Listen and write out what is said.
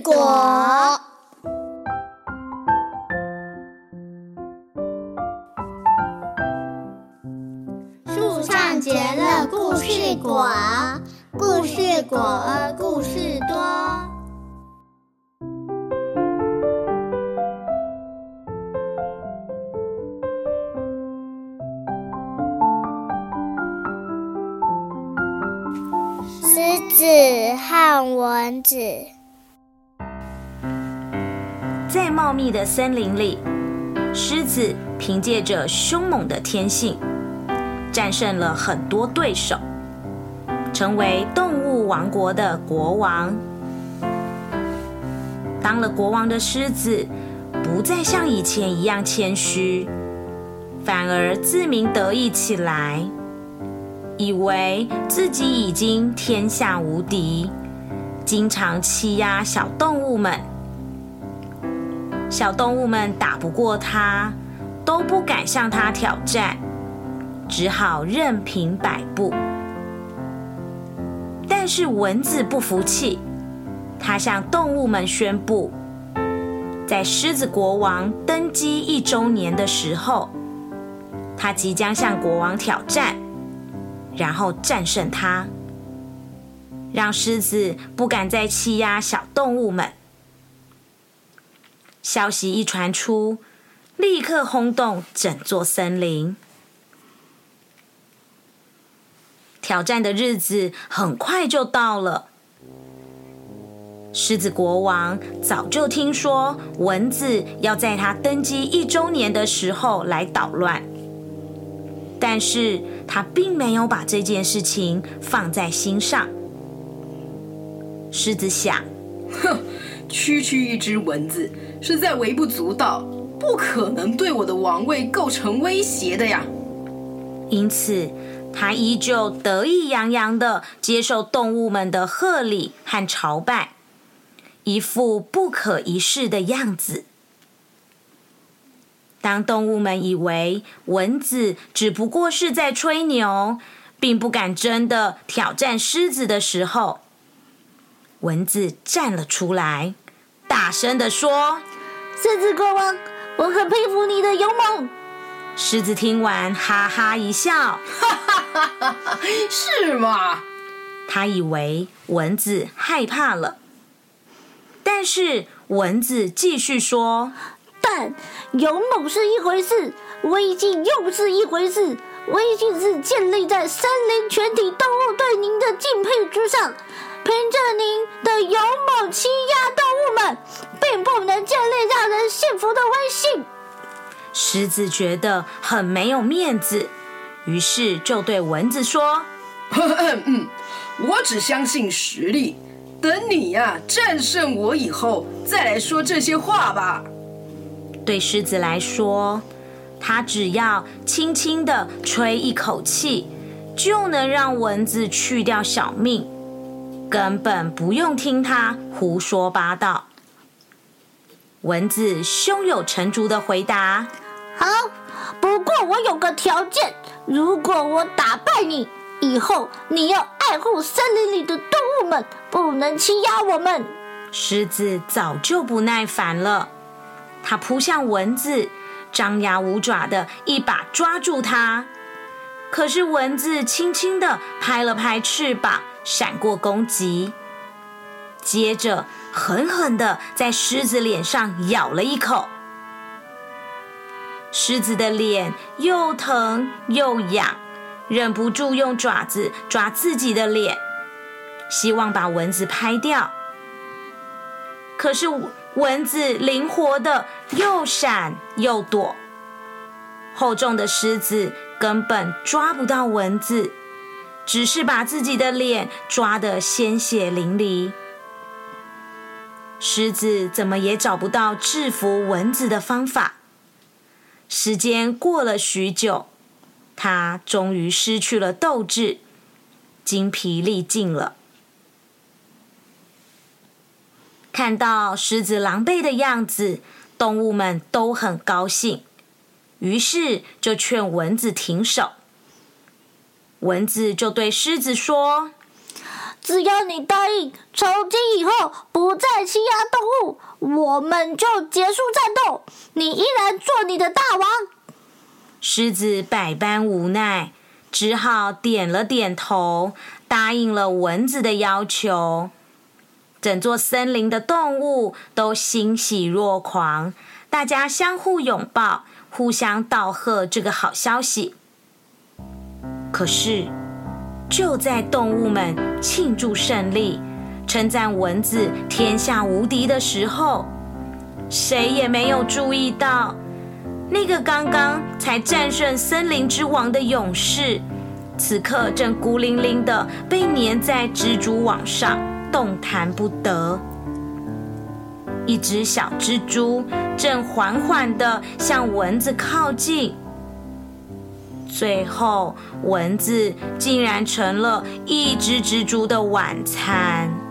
果。树上结了故事果，故事果儿故事多。狮子和蚊子。在茂密的森林里，狮子凭借着凶猛的天性，战胜了很多对手，成为动物王国的国王。当了国王的狮子，不再像以前一样谦虚，反而自鸣得意起来，以为自己已经天下无敌，经常欺压小动物们。小动物们打不过他，都不敢向他挑战，只好任凭摆布。但是蚊子不服气，他向动物们宣布，在狮子国王登基一周年的时候，他即将向国王挑战，然后战胜他，让狮子不敢再欺压小动物们。消息一传出，立刻轰动整座森林。挑战的日子很快就到了。狮子国王早就听说蚊子要在他登基一周年的时候来捣乱，但是他并没有把这件事情放在心上。狮子想：哼，区区一只蚊子。实在微不足道，不可能对我的王位构成威胁的呀。因此，他依旧得意洋洋的接受动物们的贺礼和朝拜，一副不可一世的样子。当动物们以为蚊子只不过是在吹牛，并不敢真的挑战狮子的时候，蚊子站了出来，大声的说。狮子国王，我很佩服你的勇猛。狮子听完，哈哈一笑，哈哈哈哈哈，是吗？他以为蚊子害怕了，但是蚊子继续说：“但勇猛是一回事，威信又是一回事。威信是建立在森林全体动物对您的敬佩之上。”凭着您的勇猛欺压们，并不能建立让人信服的威信。狮子觉得很没有面子，于是就对蚊子说：“ 我只相信实力，等你呀战胜我以后再来说这些话吧。”对狮子来说，它只要轻轻的吹一口气，就能让蚊子去掉小命。根本不用听他胡说八道。蚊子胸有成竹的回答：“好，不过我有个条件，如果我打败你，以后你要爱护森林里的动物们，不能欺压我们。”狮子早就不耐烦了，它扑向蚊子，张牙舞爪的一把抓住它。可是蚊子轻轻的拍了拍翅膀。闪过攻击，接着狠狠的在狮子脸上咬了一口。狮子的脸又疼又痒，忍不住用爪子抓自己的脸，希望把蚊子拍掉。可是蚊子灵活的又闪又躲，厚重的狮子根本抓不到蚊子。只是把自己的脸抓得鲜血淋漓，狮子怎么也找不到制服蚊子的方法。时间过了许久，它终于失去了斗志，精疲力尽了。看到狮子狼狈的样子，动物们都很高兴，于是就劝蚊子停手。蚊子就对狮子说：“只要你答应，从今以后不不再欺压动物，我们就结束战斗，你依然做你的大王。狮子百般无奈，只好点了点头，答应了蚊子的要求。整座森林的动物都欣喜若狂，大家相互拥抱，互相道贺这个好消息。可是，就在动物们庆祝胜利、称赞蚊子天下无敌的时候，谁也没有注意到，那个刚刚才战胜森林之王的勇士，此刻正孤零零的被粘在蜘蛛网上。动弹不得。一只小蜘蛛正缓缓的向蚊子靠近，最后蚊子竟然成了一只蜘蛛的晚餐。